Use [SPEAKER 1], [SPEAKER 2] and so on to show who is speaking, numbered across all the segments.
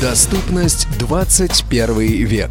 [SPEAKER 1] Доступность 21 век.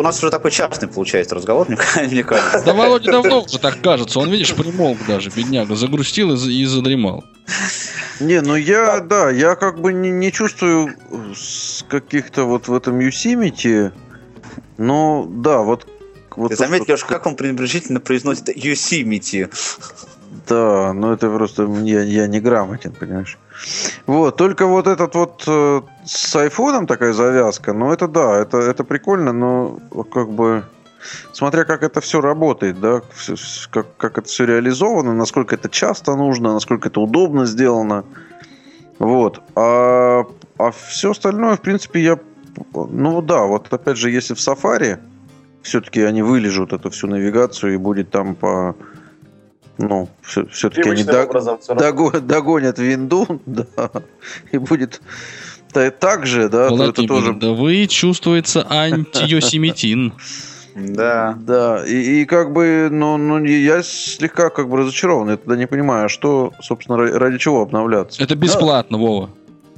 [SPEAKER 2] У нас уже такой частный получается разговор, мне, кажется.
[SPEAKER 3] Да Володя давно уже так кажется. Он, видишь, примолк даже, бедняга. Загрустил и, и задремал.
[SPEAKER 4] Не, ну я, да, я как бы не, не чувствую с каких-то вот в этом Yosemite, но да, вот... вот
[SPEAKER 2] Ты
[SPEAKER 4] что-
[SPEAKER 2] Леша, как он пренебрежительно произносит Yosemite.
[SPEAKER 4] Да, но это просто я, я не грамотен, понимаешь. Вот, только вот этот вот э, с айфоном такая завязка, ну это да, это, это прикольно, но как бы смотря как это все работает, да, как, как это все реализовано, насколько это часто нужно, насколько это удобно сделано. Вот. А, а все остальное, в принципе, я... Ну да, вот опять же, если в Safari все-таки они вылежут эту всю навигацию и будет там по... Ну, все-таки они дог-
[SPEAKER 5] образом всё
[SPEAKER 4] дого- догонят винду, да, и будет та- так же, да, то это
[SPEAKER 3] Владимир,
[SPEAKER 4] тоже...
[SPEAKER 3] да вы чувствуется антиосемитин.
[SPEAKER 2] Да.
[SPEAKER 4] Да, и, и как бы, ну, ну, я слегка как бы разочарован, я тогда не понимаю, а что, собственно, ра- ради чего обновляться?
[SPEAKER 3] Это бесплатно, Вова.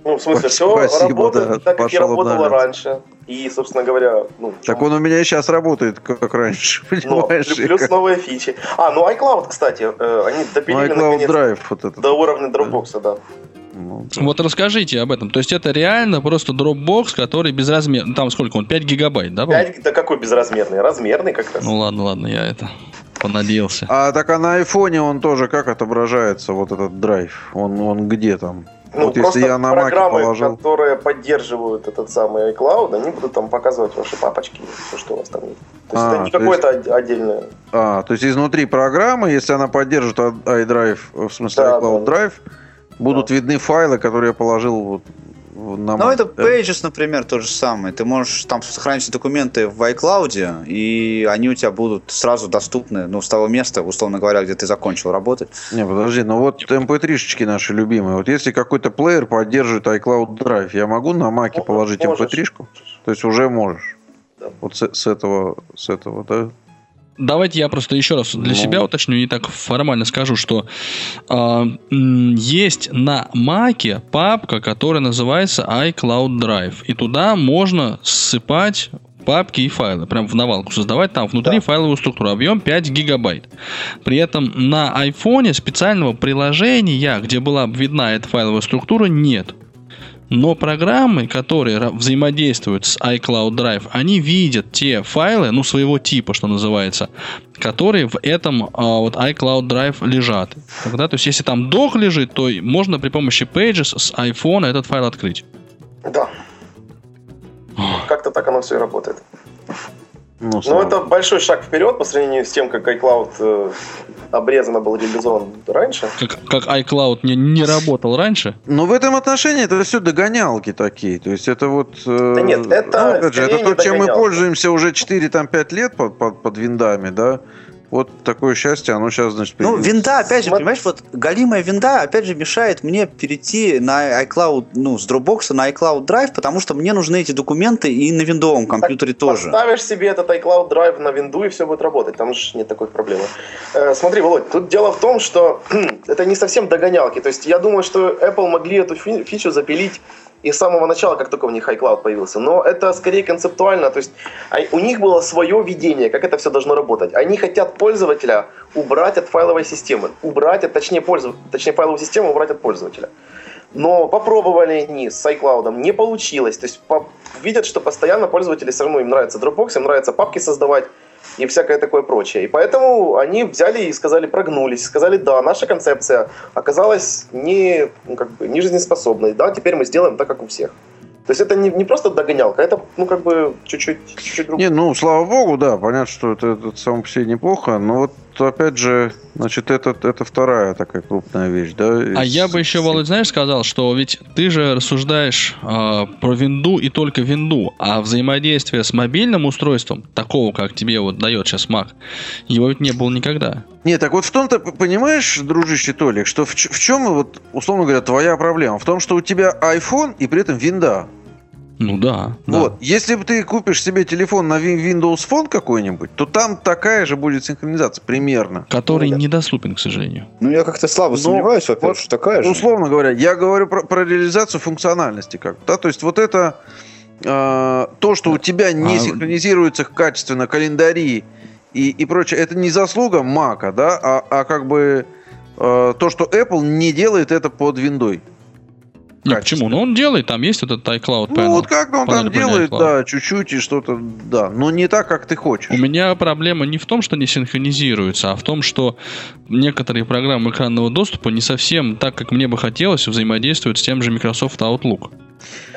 [SPEAKER 5] Ну, в смысле, все
[SPEAKER 4] Спасибо,
[SPEAKER 5] работает
[SPEAKER 4] да,
[SPEAKER 5] так, как и
[SPEAKER 4] пошел
[SPEAKER 5] работало
[SPEAKER 4] обновляться.
[SPEAKER 5] раньше. И, собственно говоря, ну,
[SPEAKER 4] Так он у меня и сейчас работает, как, раньше,
[SPEAKER 5] но,
[SPEAKER 4] понимаешь?
[SPEAKER 5] плюс
[SPEAKER 4] И как-
[SPEAKER 5] новые фичи. А, ну iCloud, кстати, э, они
[SPEAKER 4] Ну,
[SPEAKER 5] допилили
[SPEAKER 4] iCloud
[SPEAKER 5] наконец
[SPEAKER 4] Drive вот этот.
[SPEAKER 5] до уровня Dropbox, да.
[SPEAKER 4] Ну, да.
[SPEAKER 3] Вот расскажите об этом. То есть это реально просто Dropbox, который безразмерный. Там сколько он? 5 гигабайт, да? по-моему?
[SPEAKER 5] 5, да какой безразмерный? Размерный как раз.
[SPEAKER 3] Ну ладно, ладно, я это понадеялся.
[SPEAKER 4] А так а на айфоне он тоже как отображается, вот этот драйв? Он, он где там?
[SPEAKER 5] Ну,
[SPEAKER 4] вот если я на
[SPEAKER 5] программы,
[SPEAKER 4] положил...
[SPEAKER 5] которые поддерживают этот самый iCloud, они будут там показывать ваши папочки, все, что у вас там есть. То есть
[SPEAKER 4] А,
[SPEAKER 5] это не
[SPEAKER 4] то
[SPEAKER 5] какое-то от- отдельное.
[SPEAKER 4] А, то есть изнутри программы, если она поддержит i- iDrive, в смысле
[SPEAKER 5] Да,
[SPEAKER 4] iCloud
[SPEAKER 5] да.
[SPEAKER 4] Drive, будут видны файлы, которые я положил вот в- на
[SPEAKER 2] Ну, это
[SPEAKER 4] да?
[SPEAKER 2] Pages, например, то же самое. Ты можешь там сохранить документы в iCloud, и они у тебя будут сразу доступны, ну, с того места, условно говоря, где ты закончил работать.
[SPEAKER 4] Не, подожди, ну вот mp3-шечки наши любимые. Вот если какой-то плеер поддерживает iCloud Drive, я могу на маке положить
[SPEAKER 5] можешь.
[SPEAKER 4] mp3-шку? То есть уже можешь.
[SPEAKER 5] Да.
[SPEAKER 4] Вот с, с этого, с этого, да?
[SPEAKER 3] Давайте я просто еще раз для
[SPEAKER 4] Ну.
[SPEAKER 3] себя уточню и так формально скажу, что м, есть на Маке папка, которая называется iCloud Drive. И туда можно ссыпать папки и файлы, прям в навалку создавать, там внутри
[SPEAKER 5] Да.
[SPEAKER 3] файловую структуру, объем 5 гигабайт. При этом на айфоне специального приложения, где была бы видна эта файловая структура, нет. Но программы, которые взаимодействуют с iCloud Drive, они видят те файлы, ну, своего типа, что называется, которые в этом а, вот iCloud Drive лежат. Тогда, то есть, если там док лежит, то можно при помощи Pages с iPhone этот файл открыть.
[SPEAKER 5] Да. Как-то так оно все и работает.
[SPEAKER 4] Ну,
[SPEAKER 5] Ну,
[SPEAKER 4] слава
[SPEAKER 5] это большой шаг вперед по сравнению с тем, как iCloud э, обрезанно был реализован раньше.
[SPEAKER 3] Как, как iCloud не, не работал раньше.
[SPEAKER 4] Но в этом отношении это все догонялки такие. То есть это вот... э,
[SPEAKER 5] Да нет, это
[SPEAKER 4] ну, опять же, это то, чем мы пользуемся уже 4-5 лет под, под, под виндами, да? Вот такое счастье, оно сейчас, значит,
[SPEAKER 2] Ну,
[SPEAKER 4] появилось.
[SPEAKER 2] винда, опять же, понимаешь, вот галимая винда, опять же, мешает мне перейти на iCloud, ну, с Dropbox на iCloud Drive, потому что мне нужны эти документы и на виндовом компьютере тоже.
[SPEAKER 5] Поставишь себе этот iCloud Drive на винду и все будет работать. Там же нет такой проблемы. Э, смотри, Володь, тут дело в том, что это не совсем догонялки. То есть я думаю, что Apple могли эту фи- фичу запилить и с самого начала, как только у них iCloud появился. Но это скорее концептуально. То есть а- у них было свое видение, как это все должно работать. Они хотят пользователя убрать от файловой системы. Убрать, от, точнее, пользов... точнее, файловую систему убрать от пользователя. Но попробовали они с iCloud, не получилось. То есть по- видят, что постоянно пользователи все равно им нравится Dropbox, им нравится папки создавать и всякое такое прочее. И поэтому они взяли и сказали, прогнулись, сказали, да, наша концепция оказалась не, ну, как бы, не жизнеспособной, да, теперь мы сделаем так, как у всех. То есть это не, не просто догонялка, это, ну, как бы, чуть-чуть, чуть-чуть.
[SPEAKER 4] Не, ну, слава богу, да, понятно, что это, это само по себе неплохо, но вот опять же, значит, это, это вторая такая крупная вещь, да?
[SPEAKER 3] А я бы еще, Володь, знаешь, сказал, что ведь ты же рассуждаешь э, про винду и только винду, а взаимодействие с мобильным устройством, такого, как тебе вот дает сейчас Mac, его ведь не было никогда.
[SPEAKER 4] Нет, так вот в том-то, понимаешь, дружище Толик, что в, в чем, вот, условно говоря, твоя проблема? В том, что у тебя iPhone и при этом винда.
[SPEAKER 3] Ну да.
[SPEAKER 4] Вот.
[SPEAKER 3] Да.
[SPEAKER 4] Если бы ты купишь себе телефон на Windows Phone какой-нибудь, то там такая же будет синхронизация примерно.
[SPEAKER 3] Который ну, недоступен, к сожалению.
[SPEAKER 2] Ну, я как-то слабо Но, сомневаюсь, во-первых, вот, что такая же.
[SPEAKER 4] Условно говоря, я говорю про, про реализацию функциональности как да, то есть вот это э, то, что у тебя не а... синхронизируется качественно календари и, и прочее, это не заслуга Мака, да, а, а как бы э, то, что Apple не делает это под виндой.
[SPEAKER 3] Не, почему? Ну, он делает, там есть этот iCloud
[SPEAKER 4] panel. Ну, вот как-то он там делает, да, чуть-чуть и что-то, да, но не так, как ты хочешь.
[SPEAKER 3] У меня проблема не в том, что не синхронизируется, а в том, что некоторые программы экранного доступа не совсем так, как мне бы хотелось, взаимодействуют с тем же Microsoft Outlook.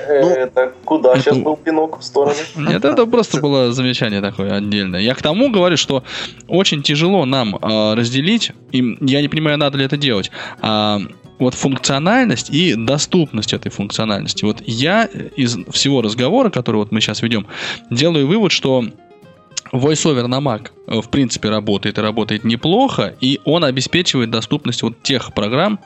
[SPEAKER 5] Ну, это куда это... сейчас был пинок в сторону?
[SPEAKER 3] Нет, это просто было замечание такое отдельное. Я к тому говорю, что очень тяжело нам э, разделить, и я не понимаю, надо ли это делать, э, вот функциональность и доступность этой функциональности. Вот я из всего разговора, который вот мы сейчас ведем, делаю вывод, что VoiceOver на Mac э, в принципе работает и работает неплохо, и он обеспечивает доступность вот тех программ,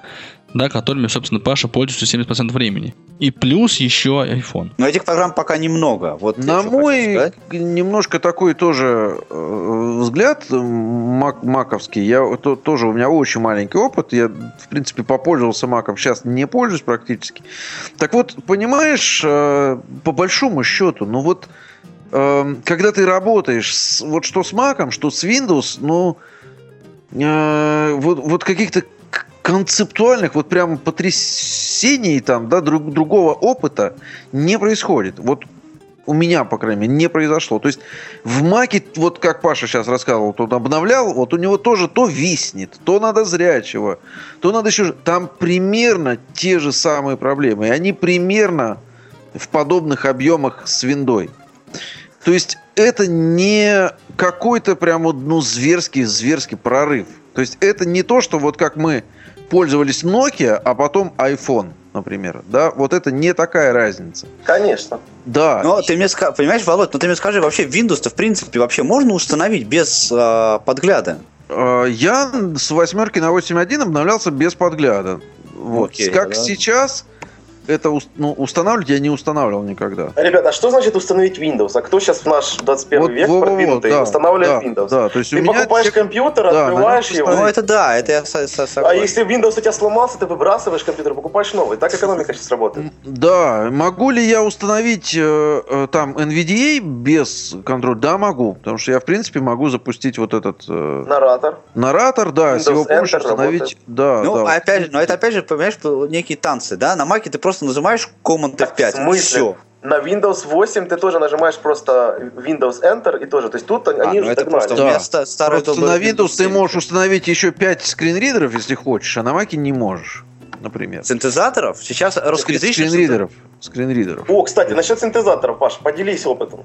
[SPEAKER 3] да, которыми, собственно, Паша пользуется 70% времени. И плюс еще iPhone.
[SPEAKER 2] Но этих программ пока немного. Вот
[SPEAKER 4] На мой немножко такой тоже э, взгляд мак, маковский. Я то, тоже у меня очень маленький опыт. Я, в принципе, попользовался маком. Сейчас не пользуюсь практически. Так вот, понимаешь, э, по большому счету, ну вот, э, когда ты работаешь с, вот что с маком, что с Windows, ну, э, вот, вот каких-то концептуальных вот прям потрясений там, да, друг, другого опыта не происходит. Вот у меня, по крайней мере, не произошло. То есть в Маке, вот как Паша сейчас рассказывал, он обновлял, вот у него тоже то виснет, то надо зрячего, то надо еще... Там примерно те же самые проблемы. И они примерно в подобных объемах с виндой. То есть это не какой-то прям ну, зверский, зверский прорыв. То есть это не то, что вот как мы пользовались Nokia, а потом iPhone, например. Да, вот это не такая разница.
[SPEAKER 5] Конечно.
[SPEAKER 2] Да. Но ты мне скажи, понимаешь, Володь, ну ты мне скажи, вообще Windows-то в принципе вообще можно установить без э, подгляда?
[SPEAKER 4] А, я с восьмерки на 8.1 обновлялся без подгляда. Вот. Окей, как да. сейчас, это ну, устанавливать я не устанавливал никогда.
[SPEAKER 5] Ребята, а что значит установить Windows? А кто сейчас в наш 21 вот, век вот, продвинутый да, устанавливает да, Windows? Да, то есть ты покупаешь все... компьютер, да, открываешь его.
[SPEAKER 2] Ну это да, это я согласен.
[SPEAKER 5] А если Windows у тебя сломался, ты выбрасываешь компьютер, покупаешь новый. Так экономика сейчас работает.
[SPEAKER 4] Да, могу ли я установить э, э там NVDA без контроля? Да, могу, потому что я в принципе могу запустить вот этот... Э,
[SPEAKER 5] наратор.
[SPEAKER 4] Наратор, да, Windows с его помощью установить... Работает. Да,
[SPEAKER 2] ну,
[SPEAKER 4] да.
[SPEAKER 2] опять же, но это опять же, понимаешь, некие танцы, да? На Маке ты просто просто нажимаешь Command F5. В смысле? Все.
[SPEAKER 5] На Windows 8 ты тоже нажимаешь просто Windows Enter и тоже. То есть тут а, они
[SPEAKER 4] ну
[SPEAKER 5] уже это
[SPEAKER 4] просто да. вместо старой просто на Windows ты можешь установить еще 5 скринридеров, если хочешь, а на Mac не можешь например.
[SPEAKER 2] Синтезаторов? Сейчас русскоязычных...
[SPEAKER 4] Скринридеров. Скринридеров.
[SPEAKER 5] О, кстати, насчет синтезаторов, Паш, поделись опытом.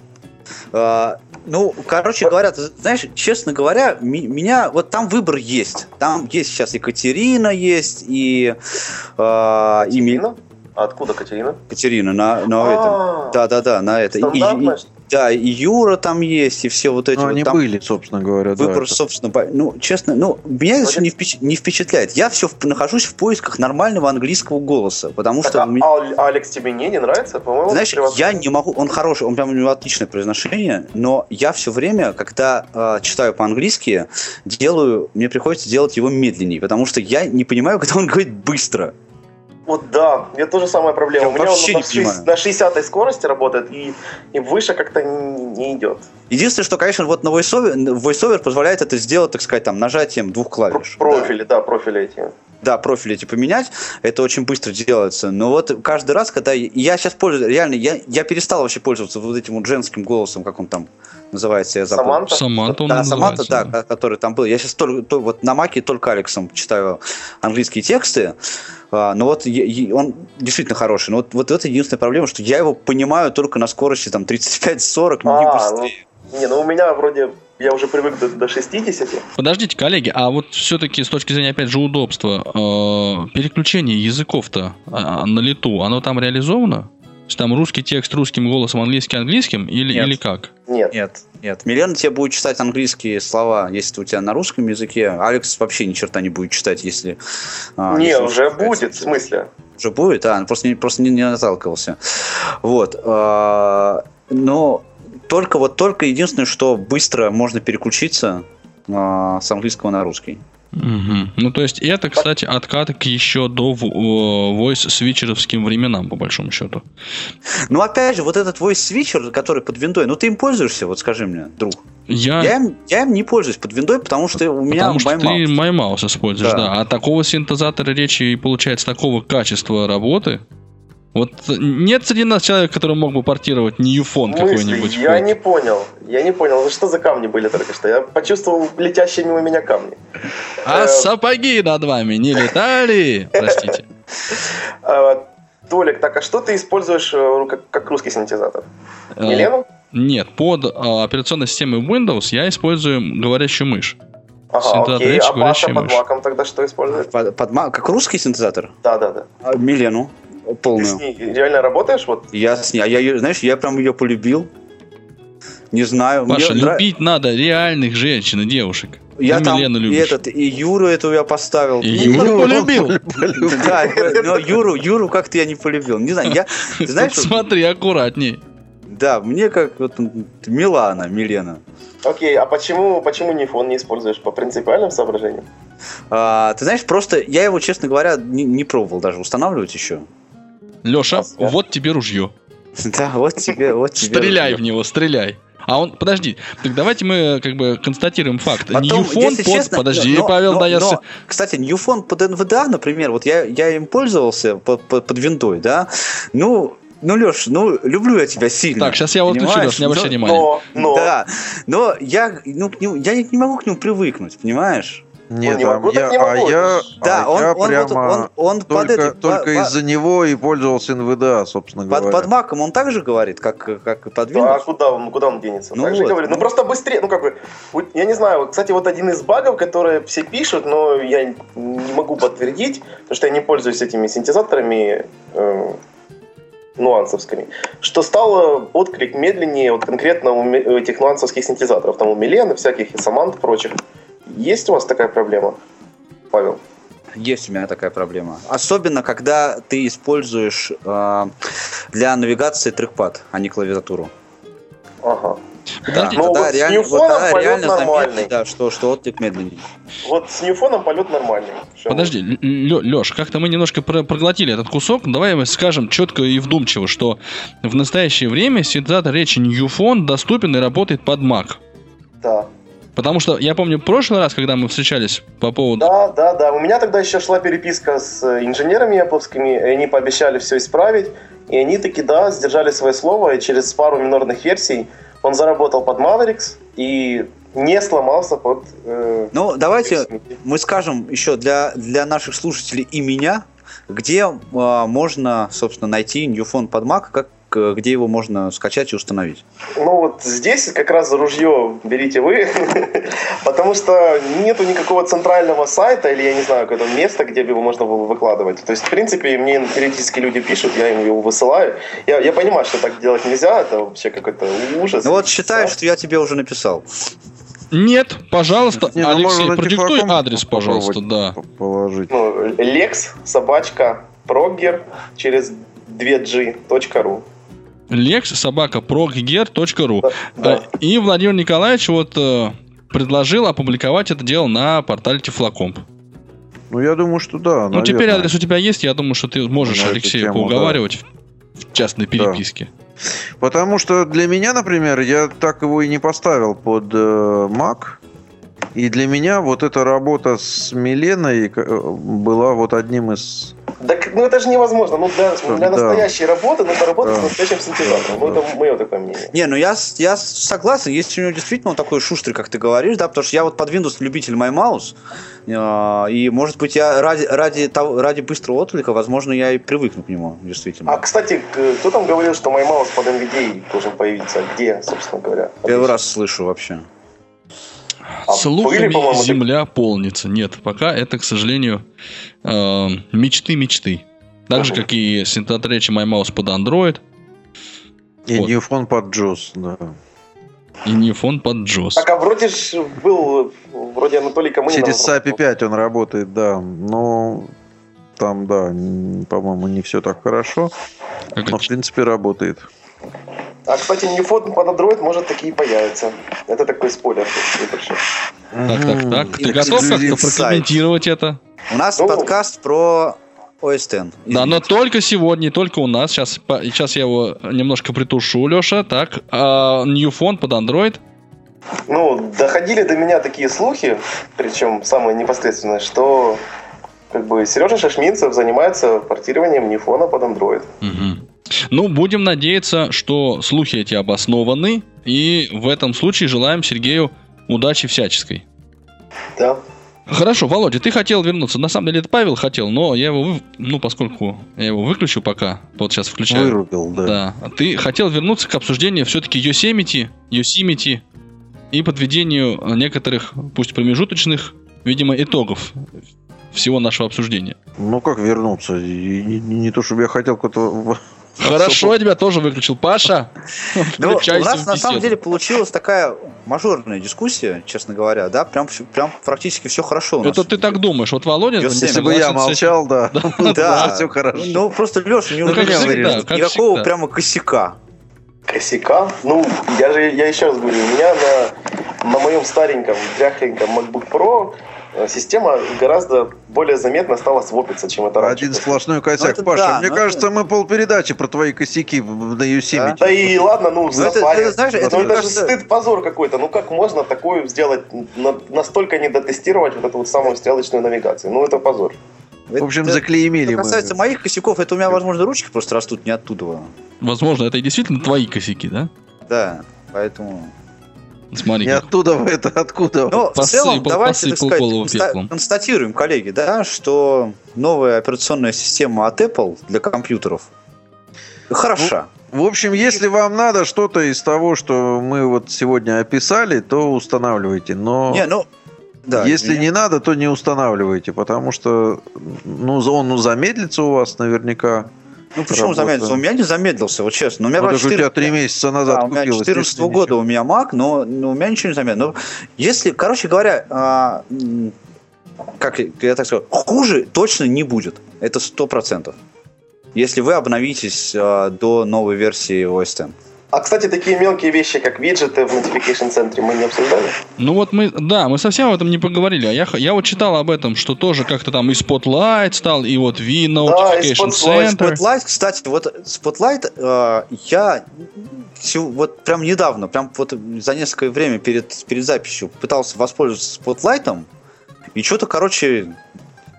[SPEAKER 2] А, ну, короче говоря, ты знаешь, честно говоря, меня вот там выбор есть. Там есть сейчас Екатерина есть и
[SPEAKER 5] э, Екатерина? А откуда Катерина?
[SPEAKER 2] Катерина, на, на а. этом. Да, да, да, на это. И, и, да, и Юра там есть, и все вот эти. Ну,
[SPEAKER 4] вот
[SPEAKER 2] они
[SPEAKER 4] там были, собственно говоря.
[SPEAKER 2] Выбор, да, собственно, ну, честно, ну, меня это не, впечат, не впечатляет. Я все в, нахожусь в поисках нормального английского голоса, потому так, что...
[SPEAKER 5] А, меня... а Алекс тебе не, не нравится?
[SPEAKER 2] По-моему, Знаешь, я не могу, он хороший, он прям у него отличное произношение, но я все время, когда э, читаю по-английски, делаю, мне приходится делать его медленнее, потому что я не понимаю, когда он говорит быстро.
[SPEAKER 5] Вот да, это тоже самая проблема. Я У меня он на, 6, на 60 скорости работает, и, и выше как-то не, не идет.
[SPEAKER 2] Единственное, что, конечно, вот на VoiceOver, VoiceOver позволяет это сделать, так сказать, там, нажатием двух клавиш.
[SPEAKER 5] Профили, да, да профили эти.
[SPEAKER 2] Да, профили эти поменять, это очень быстро делается. Но вот каждый раз, когда я сейчас пользуюсь, реально, я, я перестал вообще пользоваться вот этим вот женским голосом, как он там называется, я
[SPEAKER 5] забыл. Саманта?
[SPEAKER 3] Саманта он
[SPEAKER 2] да, Саманта, да, да, который там был. Я сейчас только, то, вот на Маке только Алексом читаю английские тексты, а, но вот он действительно хороший. Но вот, вот это единственная проблема, что я его понимаю только на скорости там 35-40, а, не быстрее.
[SPEAKER 5] Ну, не, ну у меня вроде я уже привык до, до 60.
[SPEAKER 3] Подождите, коллеги, а вот все-таки с точки зрения, опять же, удобства, э, переключение языков-то э, на лету, оно там реализовано? То есть там русский текст русским голосом, английский английским или,
[SPEAKER 2] Нет.
[SPEAKER 3] или как?
[SPEAKER 5] Нет.
[SPEAKER 2] Нет, нет. Милена тебе будет читать английские слова, если у тебя на русском языке. Алекс вообще ни черта не будет читать, если... а,
[SPEAKER 5] не,
[SPEAKER 2] если
[SPEAKER 5] уже будет, в смысле?
[SPEAKER 2] Уже будет, а, просто, просто не, не наталкивался. Вот. а, но только вот только единственное, что быстро можно переключиться а, с английского на русский.
[SPEAKER 3] Мгм. Ну, то есть это, кстати, откат к еще до voice-свитчеровским временам, по большому счету.
[SPEAKER 2] Ну, опять же, вот этот voice свитчер, который под виндой, ну ты им пользуешься, вот скажи мне, друг.
[SPEAKER 3] Я,
[SPEAKER 2] Я им, я им не пользуюсь под виндой, потому что у меня
[SPEAKER 3] потому что
[SPEAKER 2] MyMouse.
[SPEAKER 3] ты MyMouse используешь,
[SPEAKER 2] Да.
[SPEAKER 3] да. А такого синтезатора речи и получается такого качества работы. Вот нет среди нас человека, который мог бы портировать
[SPEAKER 5] смысле?
[SPEAKER 3] какой-нибудь.
[SPEAKER 5] Я не понял. Я не понял, за что за камни были только что. Я почувствовал летящие мимо меня камни.
[SPEAKER 3] А
[SPEAKER 5] Э,
[SPEAKER 3] сапоги над вами не летали? Простите.
[SPEAKER 5] э, Толик, так а что ты используешь э, как, как русский синтезатор? Милену?
[SPEAKER 3] Нет, под операционной системой Windows я использую говорящую мышь.
[SPEAKER 5] Ага,
[SPEAKER 3] синтезатор
[SPEAKER 5] окей.
[SPEAKER 3] речи,
[SPEAKER 5] А
[SPEAKER 3] говорящая
[SPEAKER 5] под
[SPEAKER 3] мышь.
[SPEAKER 5] маком тогда что использует?
[SPEAKER 2] Под, под как русский синтезатор?
[SPEAKER 5] Да, да, да.
[SPEAKER 2] А, Милену
[SPEAKER 5] Ты
[SPEAKER 2] полную.
[SPEAKER 5] с ней реально работаешь? Вот
[SPEAKER 2] Я с ней, а я ее, знаешь, я прям ее полюбил. Не знаю. мне
[SPEAKER 3] Паша,
[SPEAKER 2] нрав-
[SPEAKER 3] любить надо реальных женщин и девушек.
[SPEAKER 2] Я
[SPEAKER 3] Ты
[SPEAKER 2] там
[SPEAKER 3] любишь.
[SPEAKER 2] этот, и Юру эту я поставил.
[SPEAKER 3] И
[SPEAKER 2] Ну,
[SPEAKER 3] Юру полюбил.
[SPEAKER 2] Да, но Юру, Юру как-то я не полюбил. Не знаю, я, ты знаешь,
[SPEAKER 3] Тут смотри, аккуратней.
[SPEAKER 2] да, мне как вот Милана, Милена.
[SPEAKER 5] Окей, а почему, почему нефон не используешь? По принципиальным соображениям?
[SPEAKER 2] А, ты знаешь, просто я его, честно говоря, не, не пробовал даже устанавливать еще.
[SPEAKER 3] Леша,
[SPEAKER 5] Ага.
[SPEAKER 3] вот тебе ружье.
[SPEAKER 2] Да, вот тебе, вот тебе.
[SPEAKER 3] Стреляй в него, стреляй. А он, подожди, так давайте мы как бы констатируем факт.
[SPEAKER 2] Потом,
[SPEAKER 3] Ньюфон под...
[SPEAKER 2] честно,
[SPEAKER 3] подожди,
[SPEAKER 2] но-
[SPEAKER 3] Павел,
[SPEAKER 2] но-
[SPEAKER 3] да, я...
[SPEAKER 2] но,
[SPEAKER 3] с-
[SPEAKER 2] Кстати, Ньюфон под НВДА, например, вот я, я им пользовался под, под, под виндой, да. Ну, ну, Леш, ну, люблю я тебя сильно.
[SPEAKER 3] Так, сейчас я вот включу,
[SPEAKER 2] понимаешь?
[SPEAKER 3] Леш, не обращай
[SPEAKER 2] Но-
[SPEAKER 3] внимания.
[SPEAKER 5] Но, но,
[SPEAKER 2] Да, но я, ну, к нему- я не могу к нему привыкнуть, понимаешь?
[SPEAKER 4] Нет,
[SPEAKER 5] не
[SPEAKER 4] а
[SPEAKER 5] могу, так
[SPEAKER 4] я,
[SPEAKER 5] не
[SPEAKER 4] а я,
[SPEAKER 5] ж-
[SPEAKER 2] Да,
[SPEAKER 4] а
[SPEAKER 2] он,
[SPEAKER 4] я
[SPEAKER 2] он, вот-
[SPEAKER 4] прямо
[SPEAKER 2] он, он под,
[SPEAKER 4] только,
[SPEAKER 2] этой-
[SPEAKER 4] только
[SPEAKER 2] по-
[SPEAKER 4] из-за него и пользовался НВДА, собственно
[SPEAKER 2] под,
[SPEAKER 4] говоря.
[SPEAKER 2] под маком он также говорит, как, как и под
[SPEAKER 5] Да, а
[SPEAKER 2] Windows?
[SPEAKER 5] куда он, куда он денется?
[SPEAKER 2] Ну
[SPEAKER 5] так
[SPEAKER 2] вот,
[SPEAKER 5] говорю. Ну,
[SPEAKER 2] ну.
[SPEAKER 5] просто быстрее, ну как бы, я не знаю, вот, кстати, вот один из багов, которые все пишут, но я не могу подтвердить, потому что я не пользуюсь этими синтезаторами э, нуансовскими, что стал отклик медленнее вот конкретно у этих нуансовских синтезаторов, там у Милены, всяких и Самант и прочих. Есть у вас такая проблема, Павел?
[SPEAKER 2] Есть у меня такая проблема. Особенно, когда ты используешь э, для навигации трекпад, а не клавиатуру.
[SPEAKER 5] Ага.
[SPEAKER 3] Подождите,
[SPEAKER 5] Ну,
[SPEAKER 2] тогда
[SPEAKER 5] вот с
[SPEAKER 2] реально, вот
[SPEAKER 5] Ньюфоном
[SPEAKER 2] тогда
[SPEAKER 5] полет
[SPEAKER 2] реально
[SPEAKER 5] нормальный.
[SPEAKER 2] заметно, да, что, что отклик медленнее.
[SPEAKER 5] Вот с Ньюфоном полет нормальный. Всё.
[SPEAKER 3] Подожди, Леш, как-то мы немножко про- проглотили этот кусок. Давай мы скажем четко и вдумчиво, что в настоящее время синтезатор речи Newfone доступен и работает под Mac.
[SPEAKER 5] Да.
[SPEAKER 3] Потому что я помню в прошлый раз, когда мы встречались по поводу...
[SPEAKER 5] Да, да, да. У меня тогда еще шла переписка с э, инженерами япловскими, и они пообещали все исправить. И они таки, да, сдержали свое слово, и через пару минорных версий он заработал под Mavericks и не сломался под... э,
[SPEAKER 2] Ну, давайте мы скажем еще для, для наших слушателей и меня, где э, можно, собственно, найти Newfone под Mac, как, где его можно скачать и установить.
[SPEAKER 5] Ну вот здесь как раз ружье берите вы, потому что нету никакого центрального сайта или, я не знаю, какого-то места, где бы его можно было выкладывать. То есть, в принципе, мне периодически люди пишут, я им его высылаю. Я, я понимаю, что так делать нельзя, это вообще какой-то ужас.
[SPEAKER 2] Ну вот считаю, что я тебе уже написал.
[SPEAKER 3] Нет, пожалуйста,
[SPEAKER 4] Не, ну,
[SPEAKER 3] Алексей,
[SPEAKER 4] можно
[SPEAKER 3] продиктуй адрес, пожалуйста, да.
[SPEAKER 4] Положить.
[SPEAKER 5] Ну, Lex, собачка, прогер через 2g.ru.
[SPEAKER 3] Lex собака progger.ru
[SPEAKER 5] Да.
[SPEAKER 3] Э, И Владимир Николаевич вот э, предложил опубликовать это дело на портале Тифлокомп.
[SPEAKER 4] Ну, я думаю, что да.
[SPEAKER 3] Ну, теперь
[SPEAKER 4] наверное.
[SPEAKER 3] адрес у тебя есть, я думаю, что ты можешь
[SPEAKER 4] На
[SPEAKER 3] Алексея
[SPEAKER 4] тему,
[SPEAKER 3] поуговаривать в частной переписке.
[SPEAKER 4] Потому что для меня, например, я так его и не поставил под э, Mac. И для меня вот эта работа с Миленой э, была вот одним из...
[SPEAKER 5] Так, ну это же невозможно. Ну, для, для
[SPEAKER 4] Да.
[SPEAKER 5] настоящей работы надо работать
[SPEAKER 4] Да.
[SPEAKER 5] с настоящим синтезатором. Ну, это мое такое мнение.
[SPEAKER 2] Не, ну я, я согласен, если у него действительно такой шустрый, как ты говоришь, да, потому что я вот под Windows любитель MyMouse, э, и, может быть, я ради, ради, того, ради быстрого отклика, возможно, я и привыкну к нему, действительно.
[SPEAKER 5] А, кстати, кто там говорил, что MyMouse под NVDA должен появиться? Где, собственно говоря?
[SPEAKER 2] Первый раз слышу вообще.
[SPEAKER 5] А
[SPEAKER 3] Слухами
[SPEAKER 5] были,
[SPEAKER 3] земля полнится. Нет, пока это, к сожалению, э, мечты-мечты. Так же, как и синтотречи MyMouse под Android
[SPEAKER 4] И
[SPEAKER 3] Вот.
[SPEAKER 4] Newfon под JOS, да.
[SPEAKER 3] и Newfon под JOS.
[SPEAKER 5] Так, а вроде ж был, вроде Анатолий Камынин.
[SPEAKER 4] Через SAPI 5 он работает, да. Но там, да, по-моему, не все так хорошо.
[SPEAKER 3] Как
[SPEAKER 4] Но,
[SPEAKER 3] это
[SPEAKER 4] в принципе, работает.
[SPEAKER 5] А, кстати, Newfon под Android может такие появятся. Это такой спойлер небольшой.
[SPEAKER 3] Так, так, так. Ты готов как-то прокомментировать это?
[SPEAKER 2] У нас
[SPEAKER 5] Ну.
[SPEAKER 2] подкаст про OS X.
[SPEAKER 3] Да, но только сегодня, только у нас. Сейчас, по- сейчас я его немножко притушу, Леша. Так, а, Newfon под Android.
[SPEAKER 5] Ну, доходили до меня такие слухи, причем самые непосредственные, что как бы Сережа Шашминцев занимается портированием Нефона под Android.
[SPEAKER 3] Мгм. Ну, будем надеяться, что слухи эти обоснованы. И в этом случае желаем Сергею удачи всяческой.
[SPEAKER 5] Да.
[SPEAKER 3] Хорошо, Володя, ты хотел вернуться. На самом деле это Павел хотел, но я его, вы- ну, поскольку я его выключу пока, вот сейчас включаю.
[SPEAKER 4] Вырубил, да.
[SPEAKER 3] Да. Ты хотел вернуться к обсуждению все-таки Yosemite, Yosemite и подведению некоторых, пусть промежуточных, видимо, итогов всего нашего обсуждения.
[SPEAKER 4] Ну, как вернуться? И не, не то, чтобы я хотел какой-то...
[SPEAKER 3] Хорошо, я тебя тоже выключил. Паша,
[SPEAKER 2] Ну, у нас на самом деле получилась такая мажорная дискуссия, честно говоря, да, прям, прям практически все хорошо у нас.
[SPEAKER 3] Это ты так думаешь. Вот Володя...
[SPEAKER 4] Если бы я молчал, да,
[SPEAKER 2] Да,
[SPEAKER 4] все хорошо.
[SPEAKER 2] Ну, просто, Леша, не
[SPEAKER 3] Ну,
[SPEAKER 2] увидел
[SPEAKER 3] всегда, как
[SPEAKER 2] никакого прямо косяка.
[SPEAKER 5] Косяка? Ну, я же, я еще раз говорю, у меня на, на моем стареньком, дряхленьком MacBook Pro система гораздо более заметно стала свопиться, чем это раньше.
[SPEAKER 4] Один сплошной косяк.
[SPEAKER 2] это
[SPEAKER 4] Паша,
[SPEAKER 2] да,
[SPEAKER 4] мне
[SPEAKER 2] ну
[SPEAKER 4] кажется, мы полпередачи про твои косяки на Yosemite.
[SPEAKER 5] Да и ладно, ну, в
[SPEAKER 2] Ну, это- это, знаешь, это,
[SPEAKER 5] Ну, это же
[SPEAKER 2] кажется-
[SPEAKER 5] стыд, позор какой-то. Ну, как можно такое сделать, на- настолько не дотестировать вот эту вот самую стрелочную навигацию? Ну, это позор.
[SPEAKER 4] В общем,
[SPEAKER 2] Это-
[SPEAKER 4] заклеймили
[SPEAKER 2] Что
[SPEAKER 4] мы.
[SPEAKER 2] касается моих косяков, это у меня, возможно, ручки просто растут не оттуда.
[SPEAKER 3] Возможно, это и действительно твои косяки, да?
[SPEAKER 2] Да, поэтому...
[SPEAKER 3] Смотри,
[SPEAKER 4] Не
[SPEAKER 3] как.
[SPEAKER 4] оттуда вы это, откуда?
[SPEAKER 2] Но в
[SPEAKER 3] Посыпал-
[SPEAKER 2] целом, давайте, так
[SPEAKER 3] посыпал
[SPEAKER 2] сказать,
[SPEAKER 3] голову
[SPEAKER 2] конста-
[SPEAKER 3] пеплом.
[SPEAKER 2] констатируем, коллеги, да, что новая операционная система от Apple для компьютеров хороша.
[SPEAKER 4] В общем, если вам надо что-то из того, что мы вот сегодня описали, то устанавливайте. Но
[SPEAKER 2] не, ну... Да,
[SPEAKER 4] если
[SPEAKER 2] извини.
[SPEAKER 4] не надо, то не устанавливайте, потому что ну, он ну, замедлится у вас наверняка.
[SPEAKER 2] Ну почему
[SPEAKER 4] работа.
[SPEAKER 2] замедлился? У меня не замедлился, вот честно. У меня,
[SPEAKER 4] Ну,
[SPEAKER 2] правда,
[SPEAKER 4] так у тебя
[SPEAKER 2] 14
[SPEAKER 4] три месяца назад
[SPEAKER 2] Да, у меня
[SPEAKER 4] купилось.
[SPEAKER 2] 14
[SPEAKER 4] если
[SPEAKER 2] года
[SPEAKER 4] ничего.
[SPEAKER 2] у меня Mac, но, но у меня ничего не заметно. Но если, короче говоря, а, как я так скажу, хуже точно не будет. Это сто процентов. Если вы обновитесь а, до новой версии OS X.
[SPEAKER 5] А, кстати, такие мелкие вещи, как виджеты в Notification центре мы не обсуждали?
[SPEAKER 3] Ну вот мы, да, мы совсем об этом не поговорили. А я, я вот читал об этом, что тоже как-то там и Spotlight стал, и вот V
[SPEAKER 5] Да,
[SPEAKER 3] Notification
[SPEAKER 5] Spotlight,
[SPEAKER 3] Center.
[SPEAKER 2] Spotlight, кстати, вот Spotlight а, я вот прям недавно, прям вот за несколько время перед, перед записью пытался воспользоваться Spotlight, и что-то, короче,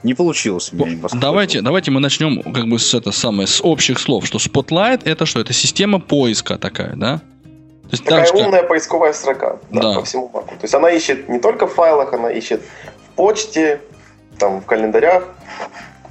[SPEAKER 2] не получилось у меня.
[SPEAKER 3] Давайте, давайте мы начнем как бы с это самое с общих слов, что Spotlight это что? Это система поиска такая, да? То есть
[SPEAKER 5] Такая
[SPEAKER 3] так же, как-
[SPEAKER 5] умная поисковая строка да,
[SPEAKER 3] Да.
[SPEAKER 5] по всему маку. То есть она ищет не только в файлах, она ищет в почте, там, в календарях,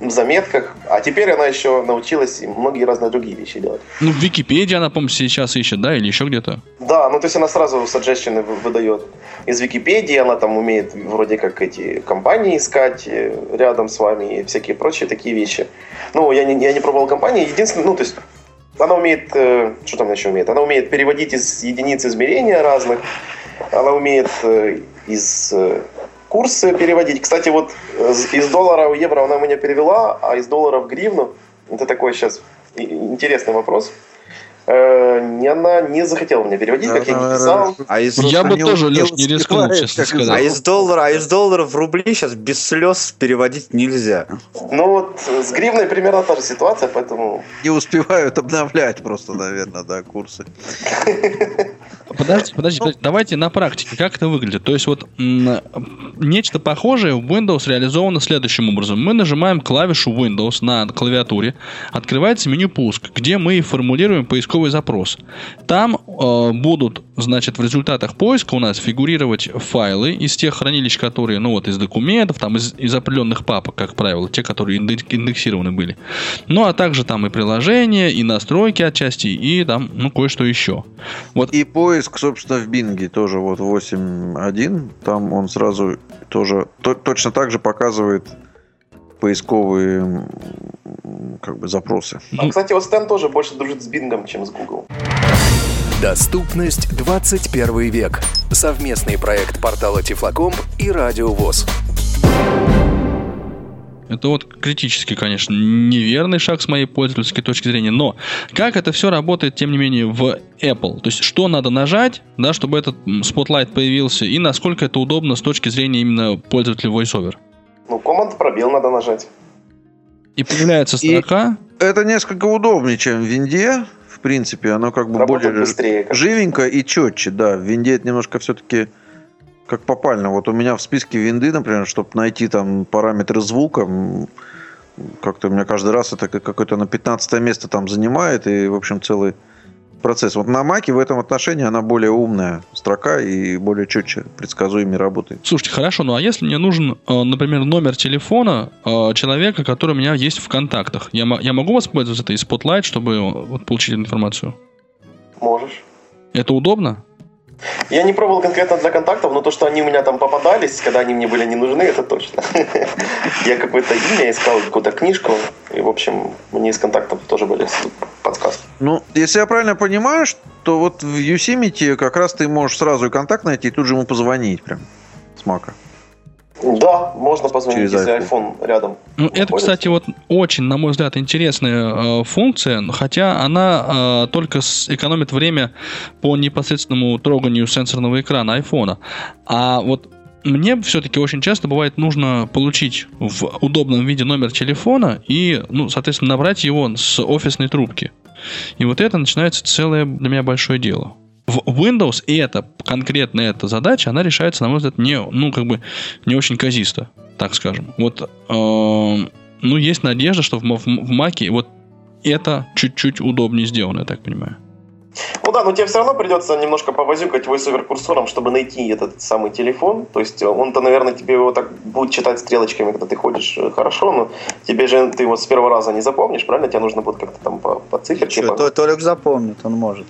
[SPEAKER 5] заметках. А теперь она еще научилась многие разные другие вещи делать.
[SPEAKER 3] ну, в Википедии она, по-моему, сейчас ищет, да, или еще где-то.
[SPEAKER 5] Да, ну то есть она сразу suggestion вы- выдает из Википедии, она там умеет вроде как эти компании искать э, рядом с вами и всякие прочие такие вещи. Ну, я не, я не пробовал компании, единственное, ну то есть она умеет, э, что там еще умеет? Она умеет переводить из единиц измерения разных, она умеет э, из курсы переводить. Кстати, вот э, из доллара в евро она меня перевела, а из доллара в гривну, это такой сейчас интересный вопрос. Э, не- она не захотела меня переводить, как я не писал.
[SPEAKER 2] А из,
[SPEAKER 3] Я бы тоже, Леш, не рискнул, честно сказать.
[SPEAKER 2] а из доллара, а из долларов в рубли сейчас без слез переводить нельзя.
[SPEAKER 5] Ну вот с гривной примерно та же ситуация, поэтому
[SPEAKER 4] Не успевают обновлять просто, наверное, да, курсы.
[SPEAKER 3] Подожди, подожди, подожди, давайте на практике, как это выглядит. То есть вот нечто похожее в Windows реализовано следующим образом. Мы нажимаем клавишу Windows на клавиатуре, открывается меню пуск, где мы формулируем поисковый запрос. Там э, будут, значит, в результатах поиска у нас фигурировать файлы из тех хранилищ, которые, ну вот, из документов, там из, из определенных папок, как правило, те, которые индек- индексированы были. Ну, а также там и приложения, и настройки отчасти, и там, ну, кое-что еще. Вот
[SPEAKER 4] И поиск поиск, собственно, в Бинге тоже вот 8.1. Там он сразу тоже то, точно так же показывает поисковые как бы запросы.
[SPEAKER 5] А, кстати, Остен тоже больше дружит с Бингом, чем с Google.
[SPEAKER 1] Доступность 21 век. Совместный проект портала Тифлокомп и Радио ВОЗ.
[SPEAKER 3] Это вот критически, конечно, неверный шаг с моей пользовательской точки зрения. Но как это все работает, тем не менее, в Apple? То есть, что надо нажать, да, чтобы этот Spotlight появился, и насколько это удобно с точки зрения именно пользователя VoiceOver?
[SPEAKER 5] Ну, команд пробел надо нажать.
[SPEAKER 3] И появляется строка.
[SPEAKER 4] И это несколько удобнее, чем в винде. В принципе, оно как бы
[SPEAKER 5] Работает
[SPEAKER 4] более
[SPEAKER 5] быстрее, как
[SPEAKER 4] живенько и четче, да. В винде это немножко все-таки как попально. Вот у меня в списке винды, например, чтобы найти там параметры звука, как-то у меня каждый раз это как- какое-то на 15 место там занимает, и, в общем, целый процесс. Вот на Маке в этом отношении она более умная строка и более четче, предсказуемее работает.
[SPEAKER 3] Слушайте, хорошо, ну а если мне нужен, э, например, номер телефона э, человека, который у меня есть в контактах, я, я могу воспользоваться этой Spotlight, чтобы э, вот, получить эту информацию?
[SPEAKER 5] Можешь.
[SPEAKER 3] Это удобно?
[SPEAKER 5] Я не пробовал конкретно для контактов, но то, что они у меня там попадались, когда они мне были не нужны, это точно. Я какое-то имя искал, какую-то книжку, и, в общем, мне из контактов тоже были подсказки.
[SPEAKER 4] Ну, если я правильно понимаю, то вот в Yosemite как раз ты можешь сразу и контакт найти, и тут же ему позвонить прям с Мака.
[SPEAKER 5] Да, можно позвонить,
[SPEAKER 4] Через
[SPEAKER 5] если
[SPEAKER 4] iPhone.
[SPEAKER 5] iPhone рядом.
[SPEAKER 3] Ну, это, кстати, вот очень, на мой взгляд, интересная э, функция, хотя она э, только с- экономит время по непосредственному троганию сенсорного экрана айфона. А вот мне все-таки очень часто бывает нужно получить в удобном виде номер телефона и, ну, соответственно, набрать его с офисной трубки. И вот это начинается целое для меня большое дело. В Windows и это, конкретно эта задача, она решается, на мой взгляд, не, ну, как бы, не очень казисто, так скажем. Вот, эм, ну, есть надежда, что в, в, в Маке вот это чуть-чуть удобнее сделано, я так понимаю.
[SPEAKER 5] Ну да, но тебе все равно придется немножко повозюкать voiceover курсором, чтобы найти этот самый телефон. То есть он-то, наверное, тебе его так будет читать стрелочками, когда ты ходишь э, хорошо, но тебе же ты его с первого раза не запомнишь, правильно? Тебе нужно будет как-то там по, по циферке.
[SPEAKER 2] Чё,
[SPEAKER 5] по-
[SPEAKER 2] То- Толик запомнит, он может.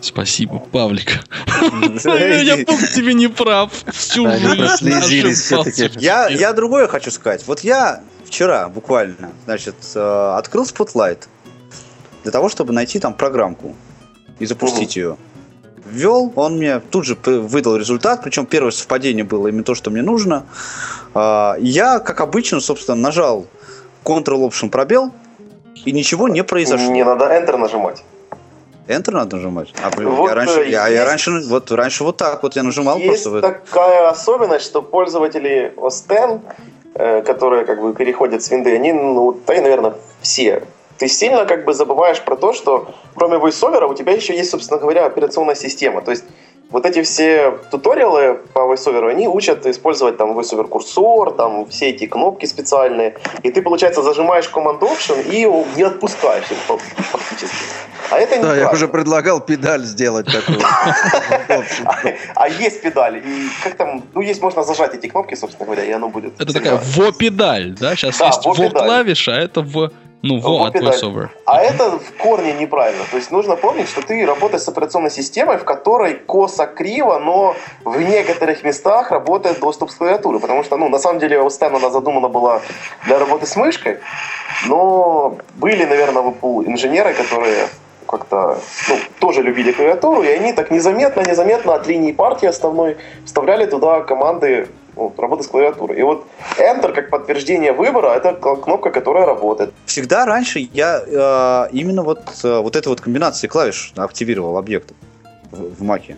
[SPEAKER 3] Спасибо, Павлик. Я был к тебе не прав. Всю жизнь.
[SPEAKER 2] Я, другое хочу сказать. Вот я вчера буквально, значит, э, открыл Spotlight для того, чтобы найти там программку и запустить ее. Ввел, он мне тут же выдал результат, причем первое совпадение было именно то, что мне нужно. А, Я, как обычно, собственно, нажал Ctrl-Option пробел, и ничего не произошло.
[SPEAKER 5] Не надо Enter нажимать.
[SPEAKER 2] Enter надо нажимать. А,
[SPEAKER 5] Вот,
[SPEAKER 2] я, раньше,
[SPEAKER 5] э,
[SPEAKER 2] я, я
[SPEAKER 5] есть-
[SPEAKER 2] раньше, вот, раньше вот так вот я нажимал
[SPEAKER 5] Есть
[SPEAKER 2] просто. это.
[SPEAKER 5] такая особенность, что пользователи OS X, э, которые как бы переходят с винды, они, ну, да и, наверное, все. Ты сильно как бы забываешь про то, что кроме VoiceOver у тебя еще есть, собственно говоря, операционная система. То есть вот эти все туториалы по VoiceOver, они учат использовать там VoiceOver курсор, там все эти кнопки специальные. И ты, получается, зажимаешь Command Option и не отпускаешь их фа- фактически. А это не
[SPEAKER 4] Да, я уже предлагал педаль сделать такую.
[SPEAKER 5] А, а есть педаль. И как там, ну, есть, можно зажать эти кнопки, собственно говоря, и оно будет.
[SPEAKER 3] Это такая во-педаль, да? Сейчас есть во-клавиша, а это в... Ну, во от. VoiceOver.
[SPEAKER 5] А это в корне неправильно. То есть нужно помнить, что ты работаешь с операционной системой, в которой косо криво, но в некоторых местах работает доступ с клавиатуры. Потому что, ну, на самом деле, Остен она задумана была для работы с мышкой, но были, наверное, в Apple инженеры, которые как-то ну, тоже любили клавиатуру, и они так незаметно, незаметно от линии партии основной вставляли туда команды ну, работы с клавиатурой. И вот Enter как подтверждение выбора это кнопка, которая работает.
[SPEAKER 2] Всегда раньше я э, именно вот, э, вот этой вот комбинации клавиш активировал объекты в, в маке.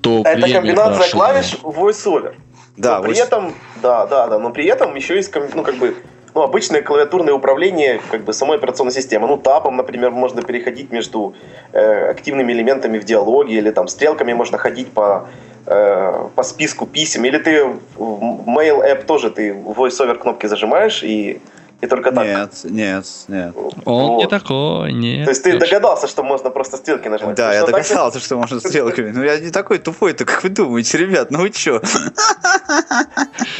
[SPEAKER 3] То
[SPEAKER 5] Это
[SPEAKER 3] время
[SPEAKER 5] комбинация
[SPEAKER 3] прошло.
[SPEAKER 5] клавиш VoiceOver.
[SPEAKER 2] Да,
[SPEAKER 5] но при
[SPEAKER 2] вот-
[SPEAKER 5] этом, да, да, да, но при этом еще есть, ну, как бы, ну, обычное клавиатурное управление, как бы, самой операционной системы. Ну, тапом, например, можно переходить между э, активными элементами в диалоге, или там стрелками можно ходить по, э, по списку писем, или ты в Mail App тоже ты VoiceOver кнопки зажимаешь, и И только так.
[SPEAKER 2] Нет, нет, нет.
[SPEAKER 3] Он
[SPEAKER 5] Вот.
[SPEAKER 3] не такой, нет.
[SPEAKER 5] То есть ты догадался, что можно просто стрелки нажимать?
[SPEAKER 2] Да, я
[SPEAKER 5] Что, так?
[SPEAKER 2] догадался, что можно стрелками. Но я не такой тупой-то, как вы думаете, ребят, ну вы чё?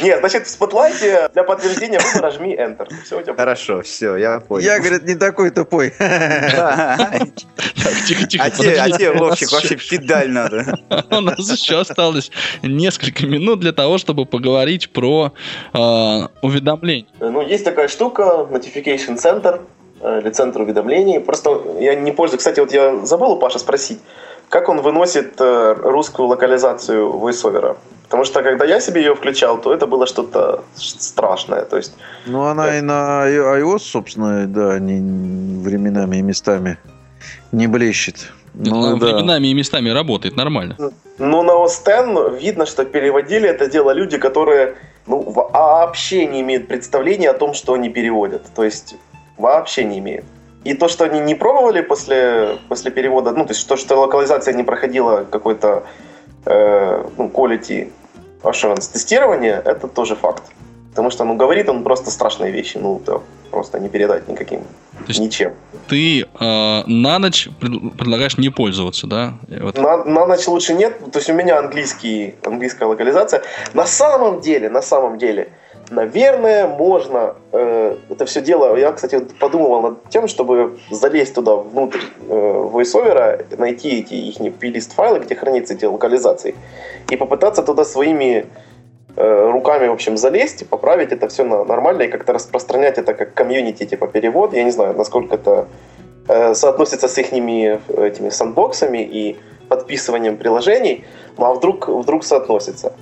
[SPEAKER 5] Нет, значит, в спотлайте для подтверждения выбора жми Enter. Все у тебя
[SPEAKER 2] Хорошо, все, я понял.
[SPEAKER 4] Я, говорит, не такой тупой.
[SPEAKER 2] Да.
[SPEAKER 3] Так, тихо, тихо,
[SPEAKER 2] А те, а Вовчик, вообще педаль надо.
[SPEAKER 3] У нас еще осталось несколько минут для того, чтобы поговорить про э, уведомления.
[SPEAKER 5] Ну, есть такая штука, Notification Center, э, или центр уведомлений. Просто я не пользуюсь. Кстати, вот я забыл у Паши спросить, как он выносит э, русскую локализацию voiceover. Потому что когда я себе ее включал, то это было что-то страшное. То есть,
[SPEAKER 4] Ну, она и на iOS, собственно, да, не, временами и местами не блещет. Ну, да.
[SPEAKER 3] Временами и местами работает нормально.
[SPEAKER 5] ну, на OS X видно, что переводили это дело люди, которые ну, вообще не имеют представления о том, что они переводят. То есть, вообще не имеют. И то, что они не пробовали после, после перевода, ну, то есть то, что локализация не проходила какой-то э, ну, quality assurance тестирование, это тоже факт. Потому что, ну, говорит он просто страшные вещи, ну, это просто не передать никаким,
[SPEAKER 3] есть-
[SPEAKER 5] ничем.
[SPEAKER 3] Ты э, на ночь пред- предлагаешь не пользоваться, да? Вот
[SPEAKER 5] На, на ночь лучше нет, то есть у меня английский, английская локализация. На самом деле, на самом деле, наверное, можно э, это все дело. Я, кстати, подумывал над тем, чтобы залезть туда внутрь э, voiceover, найти эти их плейлист файлы, где хранятся эти локализации, и попытаться туда своими руками, в общем, залезть и поправить это все нормально и как-то распространять это как комьюнити, типа перевод. Я не знаю, насколько это э, соотносится с их этими сандбоксами и подписыванием приложений, ну а вдруг, вдруг соотносится.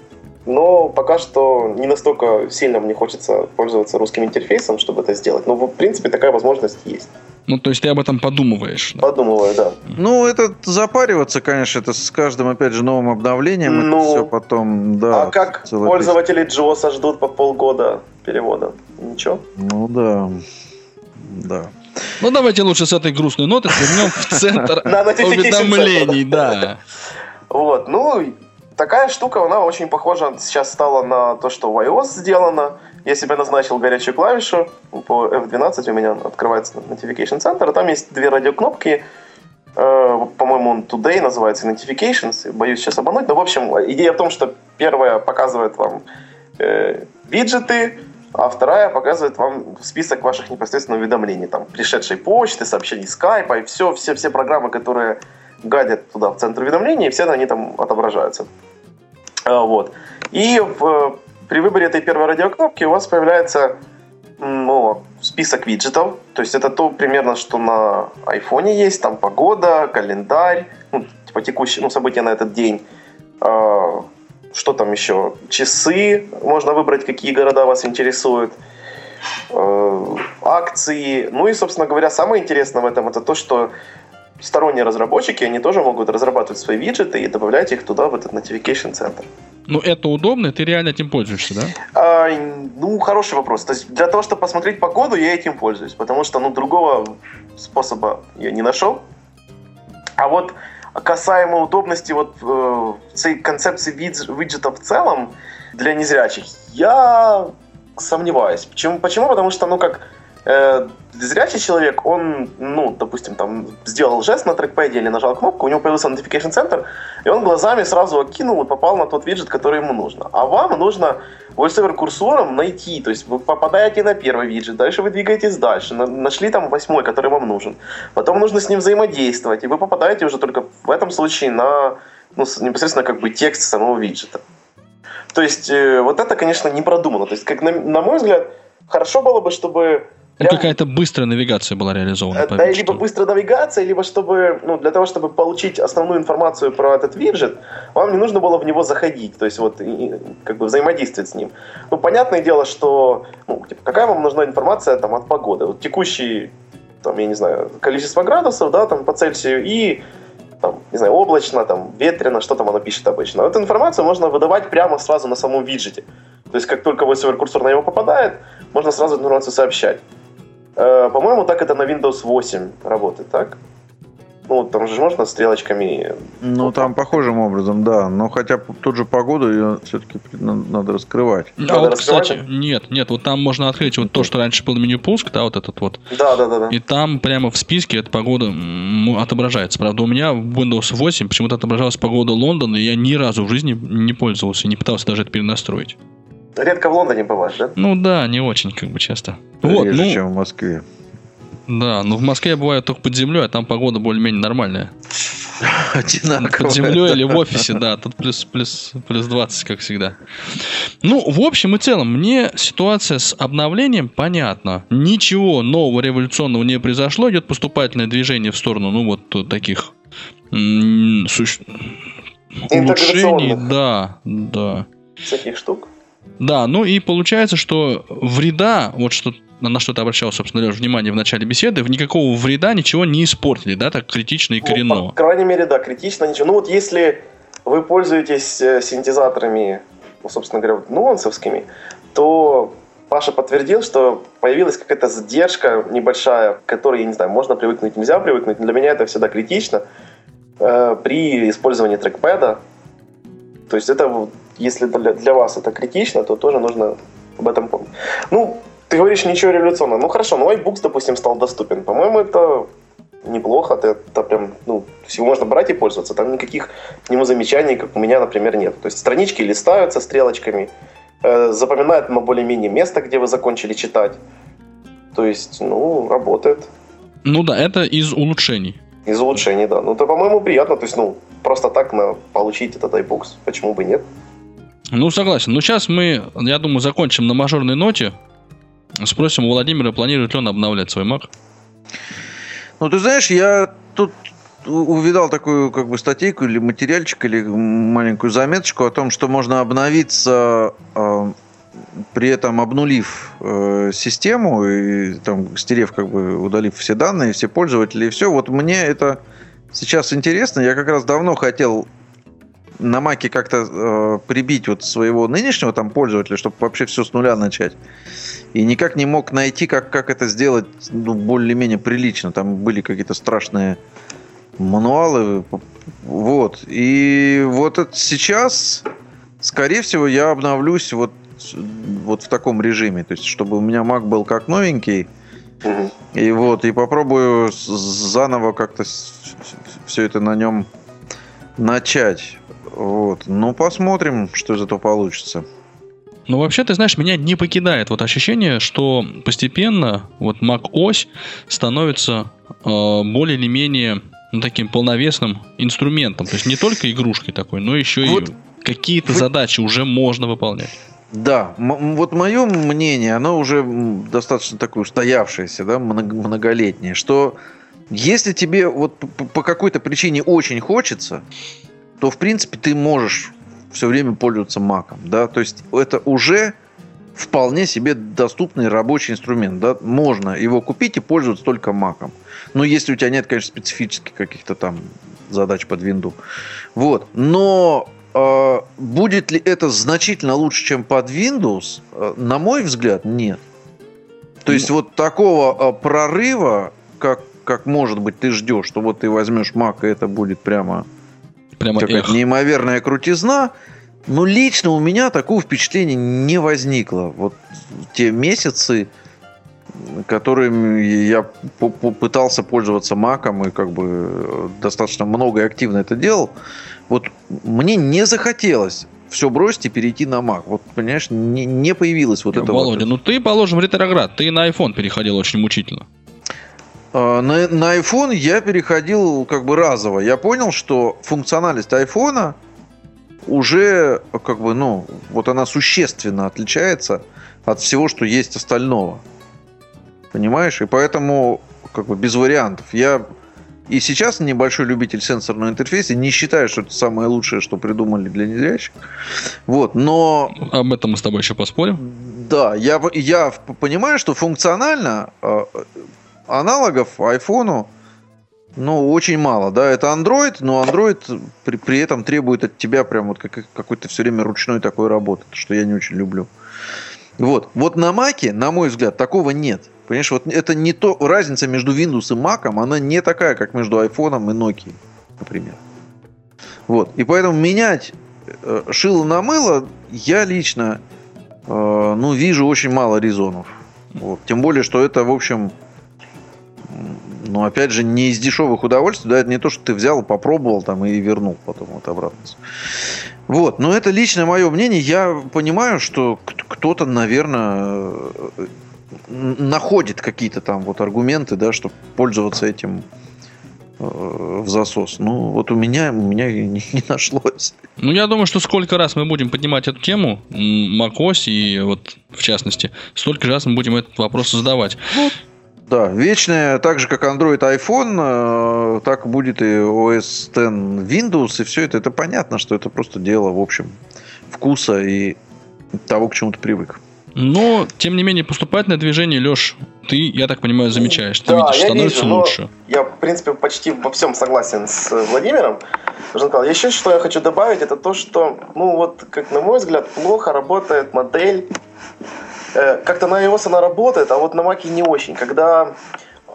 [SPEAKER 5] Но пока что не настолько сильно мне хочется пользоваться русским интерфейсом, чтобы это сделать. Но, в принципе, такая возможность есть.
[SPEAKER 3] Ну, то есть ты об этом подумываешь. да?
[SPEAKER 5] Подумываю, да.
[SPEAKER 4] Ну, это запариваться, конечно, это с каждым, опять же, новым обновлением.
[SPEAKER 5] Ну,
[SPEAKER 4] это все потом, да.
[SPEAKER 5] а как пользователи Джоса ждут по полгода перевода? Ничего.
[SPEAKER 4] Ну, да. Да.
[SPEAKER 3] Ну, давайте лучше с этой грустной ноты вернем в центр уведомлений, да.
[SPEAKER 5] Вот, ну, такая штука, она очень похожа сейчас стала на то, что в iOS сделано. Я себе назначил горячую клавишу, по F12 у меня открывается Notification Center, там есть две радиокнопки, Э, по-моему, он Today называется, Notifications, боюсь сейчас обмануть, но, в общем, идея в том, что первая показывает вам э, виджеты, а вторая показывает вам список ваших непосредственно уведомлений, там, пришедшей почты, сообщений скайпа, и все, все, все программы, которые гадят туда, в центр уведомлений, и все они там отображаются. А, Вот. И в- при выборе этой первой радиокнопки у вас появляется ну, список виджетов. То есть это то примерно, что на айфоне есть. Там погода, календарь, ну, типа текущие ну, события на этот день. А, Что там еще? Часы. Можно выбрать, какие города вас интересуют. Э, Акции. Ну и, собственно говоря, самое интересное в этом это то, что сторонние разработчики, они тоже могут разрабатывать свои виджеты и добавлять их туда, в этот Notification Center.
[SPEAKER 3] Ну, это удобно, ты реально этим пользуешься, да?
[SPEAKER 5] А, ну, хороший вопрос. То есть для того, чтобы посмотреть погоду, я этим пользуюсь, потому что, ну, другого способа я не нашел. А вот касаемо удобности вот э, концепции видж- виджета в целом для незрячих, я сомневаюсь. Почему? Почему? Потому что, ну, как э, зрячий человек, он, ну, допустим, там сделал жест на трекпэде или нажал кнопку, у него появился notification центр, и он глазами сразу окинул и попал на тот виджет, который ему нужно. А вам нужно voiceover курсором найти, то есть вы попадаете на первый виджет, дальше вы двигаетесь дальше, на- нашли там восьмой, который вам нужен. Потом нужно с ним взаимодействовать, и вы попадаете уже только в этом случае на ну, непосредственно как бы текст самого виджета. То есть э, вот это, конечно, не продумано. То есть, как на, на мой взгляд, хорошо было бы, чтобы
[SPEAKER 3] Ну, какая-то быстрая навигация была реализована.
[SPEAKER 5] Э, Да, либо быстрая навигация, либо чтобы, ну, для того, чтобы получить основную информацию про этот виджет, вам не нужно было в него заходить, то есть вот и, как бы взаимодействовать с ним. Ну, понятное дело, что, ну, типа, какая вам нужна информация там от погоды? Вот текущий, там, я не знаю, количество градусов, да, там по Цельсию и там, не знаю, облачно, там, ветрено, что там оно пишет обычно. Эту информацию можно выдавать прямо сразу на самом виджете. То есть, как только voiceover курсор на него попадает, можно сразу эту информацию сообщать. Э, По-моему, так это на Windows 8 работает, так? Ну, там же можно стрелочками.
[SPEAKER 4] Ну, там похожим образом, да. Но хотя тут же погоду ее все-таки надо раскрывать.
[SPEAKER 3] А
[SPEAKER 5] Надо
[SPEAKER 3] вот,
[SPEAKER 5] раскрывать?
[SPEAKER 3] кстати, нет, нет, вот там можно открыть вот то, что раньше был меню пуск, да, вот этот вот.
[SPEAKER 5] Да, да, да, да.
[SPEAKER 3] И там прямо в списке эта погода отображается. Правда, у меня в Windows 8 почему-то отображалась погода Лондона, и я ни разу в жизни не пользовался, не пытался даже это перенастроить.
[SPEAKER 5] Редко в Лондоне бываешь, да?
[SPEAKER 3] Ну да, не очень, как бы часто. Вот,
[SPEAKER 4] Реже,
[SPEAKER 3] ну,
[SPEAKER 4] чем в Москве.
[SPEAKER 3] да, но в Москве я бываю только под землей, а там погода более-менее нормальная.
[SPEAKER 4] Одинаково.
[SPEAKER 3] Под землей или в офисе, да, тут плюс, плюс, плюс 20, как всегда. Ну, в общем и целом, мне ситуация с обновлением понятна. Ничего нового революционного не произошло, идет поступательное движение в сторону, ну, вот таких м, суще- улучшений. Да, да.
[SPEAKER 5] Всяких штук.
[SPEAKER 3] Да, ну и получается, что вреда, вот что на что ты обращал, собственно, Леш, внимание в начале беседы, никакого вреда ничего не испортили, да, так критично и
[SPEAKER 5] Ну,
[SPEAKER 3] коренно.
[SPEAKER 5] по крайней мере, да, критично ничего. Ну вот если вы пользуетесь э, синтезаторами, ну, собственно говоря, нуансовскими, то Паша подтвердил, что появилась какая-то задержка небольшая, к которой, я не знаю, можно привыкнуть, нельзя привыкнуть. Для меня это всегда критично э, при использовании трекпэда. То есть это, если для, для вас это критично, то тоже нужно об этом помнить. Ну, ты говоришь, ничего революционного. Ну хорошо, ну iBooks, допустим, стал доступен. По-моему, это неплохо. Это, это прям, ну, всего можно брать и пользоваться. Там никаких к нему замечаний, как у меня, например, нет. То есть странички листаются стрелочками, э, запоминает оно более-менее место, где вы закончили читать. То есть, ну, работает.
[SPEAKER 3] Ну да, это из улучшений.
[SPEAKER 5] Из улучшений, да. Ну, это, по-моему, приятно. То есть, ну, просто так на получить этот iBooks. Почему бы нет?
[SPEAKER 3] Ну, согласен. Ну, сейчас мы, я думаю, закончим на мажорной ноте. Спросим у Владимира, планирует ли он обновлять свой Mac.
[SPEAKER 4] Ну, ты знаешь, я тут увидал такую как бы статейку или материальчик, или маленькую заметочку о том, что можно обновиться, э, при этом обнулив э, систему и там стерев, как бы удалив все данные, все пользователи и все. Вот мне это сейчас интересно. Я как раз давно хотел на Маке как-то э, прибить вот своего нынешнего там пользователя, чтобы вообще все с нуля начать. И никак не мог найти, как, как это сделать ну, более-менее прилично. Там были какие-то страшные мануалы. Вот. И вот это сейчас, скорее всего, я обновлюсь вот, вот в таком режиме. То есть, чтобы у меня Mac был как новенький. И вот, и попробую заново как-то все это на нем начать. Вот. Ну, посмотрим, что из этого получится.
[SPEAKER 3] Ну, вообще, ты знаешь, меня не покидает вот ощущение, что постепенно вот Mac ось становится э, более или менее ну, таким полновесным инструментом. То есть не только игрушкой такой, но еще
[SPEAKER 4] Вот
[SPEAKER 3] и какие-то
[SPEAKER 4] вы-
[SPEAKER 3] задачи уже можно выполнять.
[SPEAKER 4] Да, вот мое мнение, оно уже достаточно такое устоявшееся, да, мног- многолетнее, что если тебе вот по какой-то причине очень хочется, то в принципе ты можешь все время пользоваться маком, да, то есть это уже вполне себе доступный рабочий инструмент, да, можно его купить и пользоваться только маком. Ну, если у тебя нет, конечно, специфических каких-то там задач под винду. Вот. Но э, будет ли это значительно лучше, чем под Windows? Э, на мой взгляд, нет. То есть вот такого э, прорыва, как, как может быть ты ждешь, что вот ты возьмешь Mac, и это будет прямо
[SPEAKER 3] Прямо
[SPEAKER 4] какая-то
[SPEAKER 3] эх.
[SPEAKER 4] неимоверная крутизна. Но лично у меня такого впечатления не возникло. Вот те месяцы, которыми я пытался пользоваться маком и как бы э, достаточно много и активно это делал, вот мне не захотелось все бросить и перейти на Mac. Вот, понимаешь, не, не появилось вот это
[SPEAKER 3] Володя,
[SPEAKER 4] вот.
[SPEAKER 3] ну ты, положим, ретроград, ты на iPhone переходил очень мучительно.
[SPEAKER 4] А, На, на iPhone я переходил как бы разово. Я понял, что функциональность айфона уже как бы, ну, вот она существенно отличается от всего, что есть остального. Понимаешь? И поэтому как бы без вариантов. Я и сейчас небольшой любитель сенсорного интерфейса, не считаю, что это самое лучшее, что придумали для незрячих. Вот, но
[SPEAKER 3] Об этом мы с тобой еще поспорим.
[SPEAKER 4] да, я, я понимаю, что функционально э, аналогов айфону ну, очень мало, да, это Android, но Android при, при этом требует от тебя прям вот как, какой-то все время ручной такой работы, что я не очень люблю. Вот, вот на Маке, на мой взгляд, такого нет. Понимаешь, вот это не то, разница между Windows и Mac, она не такая, как между iPhone и Nokia, например. Вот. И поэтому менять э, шило на мыло я лично э, ну, вижу очень мало резонов. Вот. Тем более, что это, в общем, ну, опять же, не из дешевых удовольствий, да, это не то, что ты взял, попробовал там и вернул потом вот обратно. Вот, но это личное мое мнение. Я понимаю, что кто-то, наверное, находит какие-то там вот аргументы, да, чтобы пользоваться этим э, в засос. Ну, вот у меня, у меня не, не нашлось.
[SPEAKER 3] Ну, я думаю, что сколько раз мы будем поднимать эту тему, macOS и вот в частности, столько раз мы будем этот вопрос задавать.
[SPEAKER 4] Вот. Да, вечная, так же как Android iPhone, э, так будет и OS X Windows, и все это. Это понятно, что это просто дело, в общем, вкуса и того, к чему ты привык.
[SPEAKER 3] Но, тем не менее, поступательное движение, Леш, ты, я так понимаю, замечаешь. Ты да, видишь, я становится вижу, лучше.
[SPEAKER 5] Я, в принципе, почти во всем согласен с Владимиром. Еще что я хочу добавить, это то, что, ну вот, как на мой взгляд, плохо работает модель. Э, как-то на iOS она работает, а вот на Mac не очень. Когда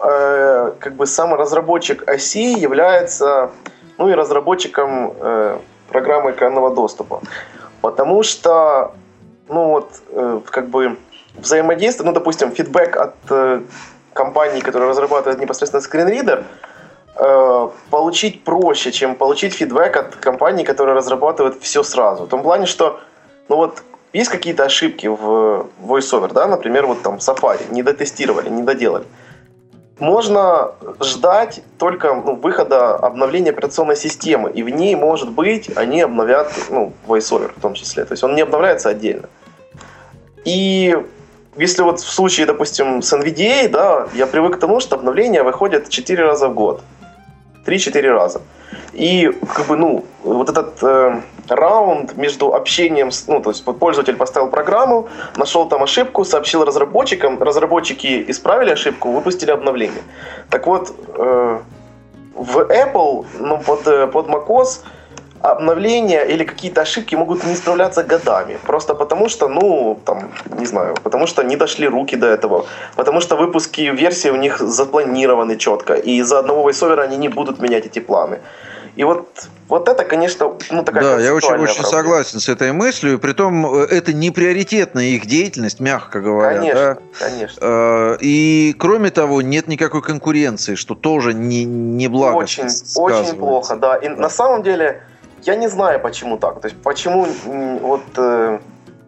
[SPEAKER 5] э, как бы сам разработчик оси является, ну и разработчиком э, программы экранного доступа. Потому что ну вот, э, как бы взаимодействие, ну, допустим, фидбэк от э, компании, которая разрабатывает непосредственно скринридер, э, получить проще, чем получить фидбэк от компании, которая разрабатывает все сразу. В том плане, что, ну вот, есть какие-то ошибки в VoiceOver, да, например, вот там Safari, не дотестировали, не доделали. Можно ждать только ну, выхода обновления операционной системы, и в ней, может быть, они обновят ну, VoiceOver в том числе. То есть он не обновляется отдельно. И если вот в случае, допустим, с NVDA, да, я привык к тому, что обновления выходят 4 раза в год. 3-4 раза. И как бы, ну, вот этот э, раунд между общением, с, ну, то есть вот пользователь поставил программу, нашел там ошибку, сообщил разработчикам, разработчики исправили ошибку, выпустили обновление. Так вот, э, в Apple, ну, под, э, под macOS обновления или какие-то ошибки могут не справляться годами. Просто потому что, ну, там, не знаю, потому что не дошли руки до этого. Потому что выпуски версии у них запланированы четко. И из-за одного войсовера они не будут менять эти планы. И вот, вот это, конечно, ну, такая
[SPEAKER 4] Да, я очень, очень согласен с этой мыслью. Притом, э, это не приоритетная их деятельность, мягко говоря.
[SPEAKER 5] Конечно,
[SPEAKER 4] да?
[SPEAKER 5] конечно.
[SPEAKER 4] Э, и, кроме того, нет никакой конкуренции, что тоже не, не благо
[SPEAKER 5] Очень, очень плохо, да. И да. на самом деле, я не знаю, почему так. То есть, почему вот э,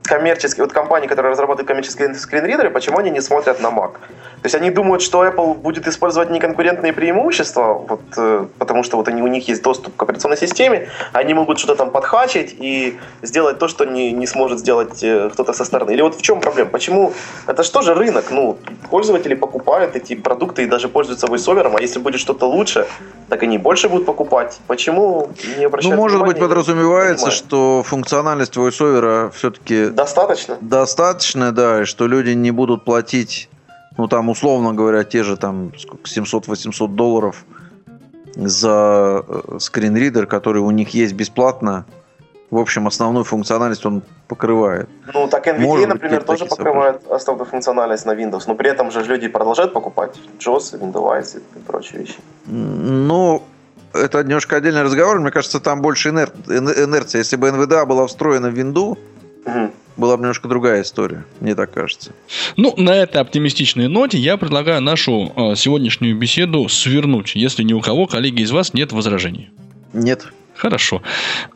[SPEAKER 5] коммерческие, вот компании, которые разрабатывают коммерческие скринридеры, почему они не смотрят на Mac? То есть они думают, что Apple будет использовать неконкурентные преимущества, вот, э, потому что вот они, у них есть доступ к операционной системе, они могут что-то там подхачить и сделать то, что не, не сможет сделать э, кто-то со стороны. Или вот в чем проблема? Почему? Это что же рынок? Ну, пользователи покупают эти продукты и даже пользуются voiceover, а если будет что-то лучше, так они больше будут покупать. Почему
[SPEAKER 4] не обращают Ну, может внимания? быть, подразумевается, что функциональность voiceover все-таки...
[SPEAKER 5] Достаточно?
[SPEAKER 4] Достаточно, да, и что люди не будут платить ну там, условно говоря, те же там 700-800 долларов за э, скринридер, который у них есть бесплатно. В общем, основную функциональность он покрывает.
[SPEAKER 5] Ну, так NVIDIA, Может например, тоже покрывает события. основную функциональность на Windows, но при этом же люди продолжают покупать JOS, Windows и прочие вещи.
[SPEAKER 4] Ну, это немножко отдельный разговор. Мне кажется, там больше инер... инерция. Если бы NVDA была встроена в Windows, угу была бы немножко другая история, мне так кажется.
[SPEAKER 3] Ну, на этой оптимистичной ноте я предлагаю нашу э, сегодняшнюю беседу свернуть, если ни у кого, коллеги из вас, нет возражений.
[SPEAKER 4] Нет.
[SPEAKER 3] Хорошо.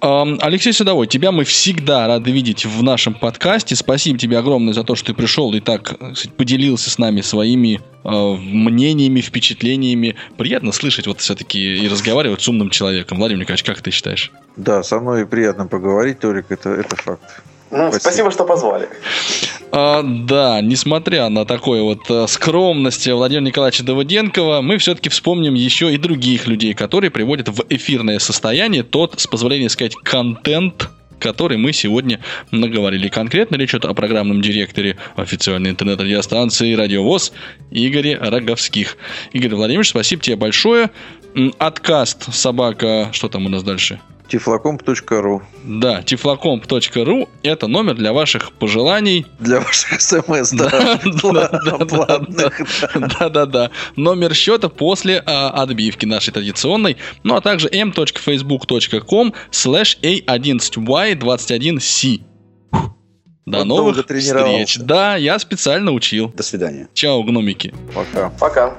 [SPEAKER 3] Алексей Садовой, тебя мы всегда рады видеть в нашем подкасте. Спасибо тебе огромное за то, что ты пришел и так сказать, поделился с нами своими э, мнениями, впечатлениями. Приятно слышать вот все-таки и разговаривать с умным человеком. Владимир Николаевич, как ты считаешь?
[SPEAKER 4] Да, со мной приятно поговорить, Торик, это, это факт.
[SPEAKER 5] Ну, спасибо, спасибо что позвали.
[SPEAKER 3] А, да, несмотря на такой вот а, скромность Владимира Николаевича Давыденкова, мы все-таки вспомним еще и других людей, которые приводят в эфирное состояние тот, с позволения сказать, контент, который мы сегодня наговорили. Конкретно речь идет о программном директоре официальной интернет-радиостанции «Радиовоз» Игоре Роговских. Игорь Владимирович, спасибо тебе большое. Откаст собака... Что там у нас дальше?
[SPEAKER 4] Тифлокомп.ру
[SPEAKER 3] Да, тифлокомп.ру – это номер для ваших пожеланий.
[SPEAKER 4] Для ваших смс, да. Платных.
[SPEAKER 3] Да-да-да. Номер счета после а, отбивки нашей традиционной. Ну, а также m.facebook.com slash a11y21c. До
[SPEAKER 4] Вот
[SPEAKER 3] новых встреч. Да, я специально учил.
[SPEAKER 2] До свидания.
[SPEAKER 3] Чао, гномики.
[SPEAKER 4] Пока.
[SPEAKER 5] Пока.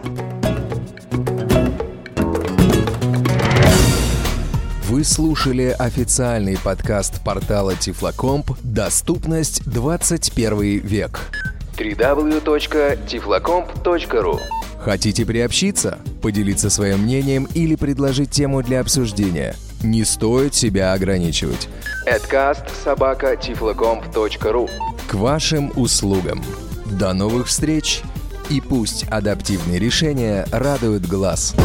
[SPEAKER 1] Вы слушали официальный подкаст портала Тифлокомп «Доступность 21 век».
[SPEAKER 6] www.tiflocomp.ru
[SPEAKER 1] Хотите приобщиться, поделиться своим мнением или предложить тему для обсуждения? Не стоит себя ограничивать.
[SPEAKER 6] Adcast
[SPEAKER 1] К вашим услугам. До новых встреч! И пусть адаптивные решения радуют глаз.